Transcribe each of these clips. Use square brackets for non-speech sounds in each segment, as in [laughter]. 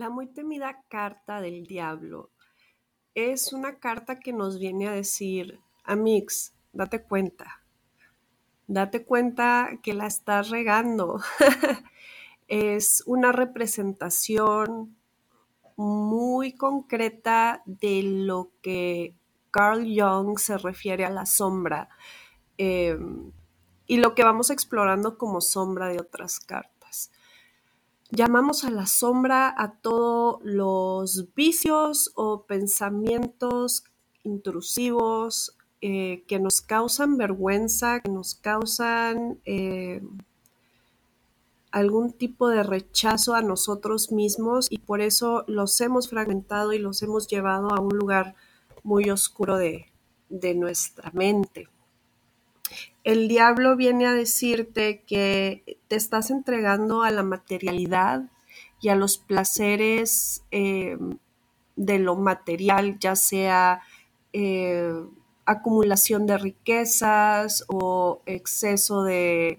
La muy temida carta del diablo es una carta que nos viene a decir, Amix, date cuenta, date cuenta que la estás regando. [laughs] es una representación muy concreta de lo que Carl Jung se refiere a la sombra em, y lo que vamos explorando como sombra de otras cartas. Llamamos a la sombra a todos los vicios o pensamientos intrusivos eh, que nos causan vergüenza, que nos causan eh, algún tipo de rechazo a nosotros mismos y por eso los hemos fragmentado y los hemos llevado a un lugar muy oscuro de nuestra mente el diablo viene a decirte que te estás entregando a la materialidad y a los placeres eh, de lo material, ya sea eh, acumulación de riquezas o exceso de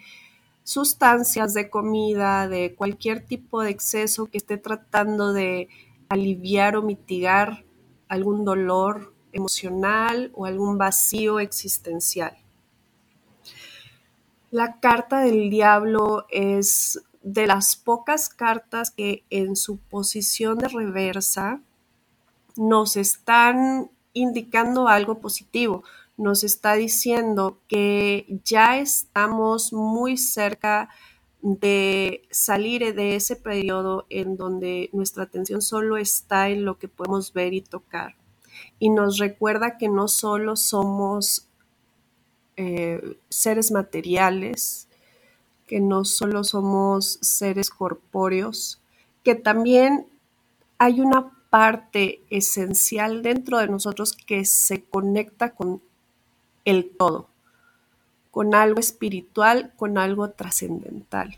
sustancias, de comida, de cualquier tipo de exceso que esté tratando de aliviar o mitigar algún dolor emocional o algún vacío existencial. La carta del diablo es de las pocas cartas que en su posición de reversa nos están indicando algo positivo. Nos está diciendo que ya estamos muy cerca de salir de ese periodo en donde nuestra atención solo está en lo que podemos ver y tocar. Y nos recuerda que no solo somos eh, seres materiales, que no solo somos seres corpóreos, que también hay una parte esencial dentro de nosotros que se conecta con el todo, con algo espiritual, con algo trascendental.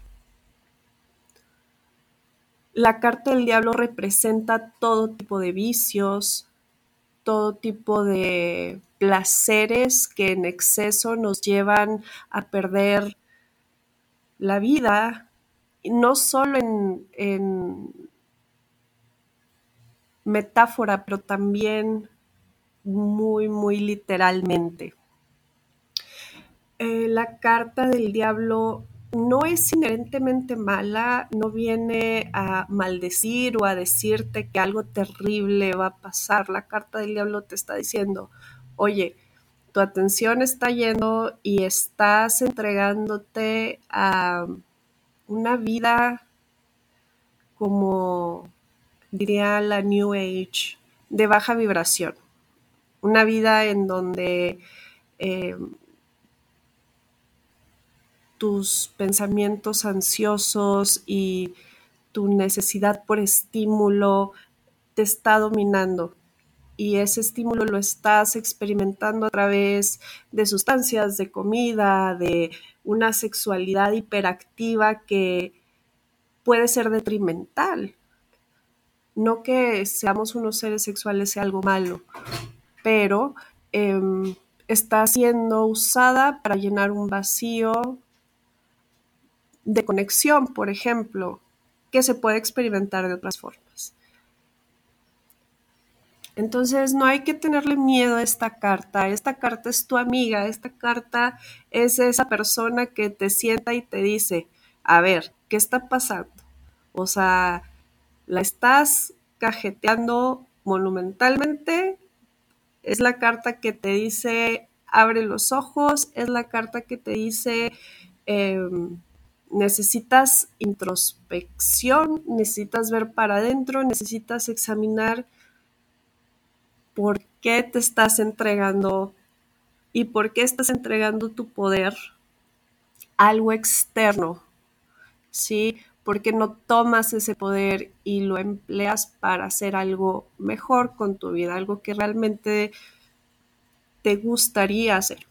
La carta del diablo representa todo tipo de vicios, todo tipo de placeres que en exceso nos llevan a perder la vida, no solo en, metáfora, pero también muy, muy literalmente. Eh, la carta del diablo no es inherentemente mala, no viene a maldecir o a decirte que algo terrible va a pasar. La carta del diablo te está diciendo, oye, tu atención está yendo y estás entregándote a una vida como diría la New Age, de baja vibración. Una vida en donde eh, tus pensamientos ansiosos y tu necesidad por estímulo te está dominando y ese estímulo lo estás experimentando a través de sustancias, de comida, de una sexualidad hiperactiva que puede ser detrimental. No que seamos unos seres sexuales sea algo malo, pero em, está siendo usada para llenar un vacío de conexión, por ejemplo, que se puede experimentar de otras formas. Entonces no hay que tenerle miedo a esta carta. Esta carta es tu amiga, esta carta es esa persona que te sienta y te dice, a ver, ¿qué está pasando? O sea, la estás cajeteando monumentalmente. Es la carta que te dice, abre los ojos, es la carta que te dice, em, necesitas introspección, necesitas ver para adentro, necesitas examinar por qué te estás entregando y por qué estás entregando tu poder a algo externo, ¿sí? Porque no tomas ese poder y lo empleas para hacer algo mejor con tu vida, algo que realmente te gustaría hacer.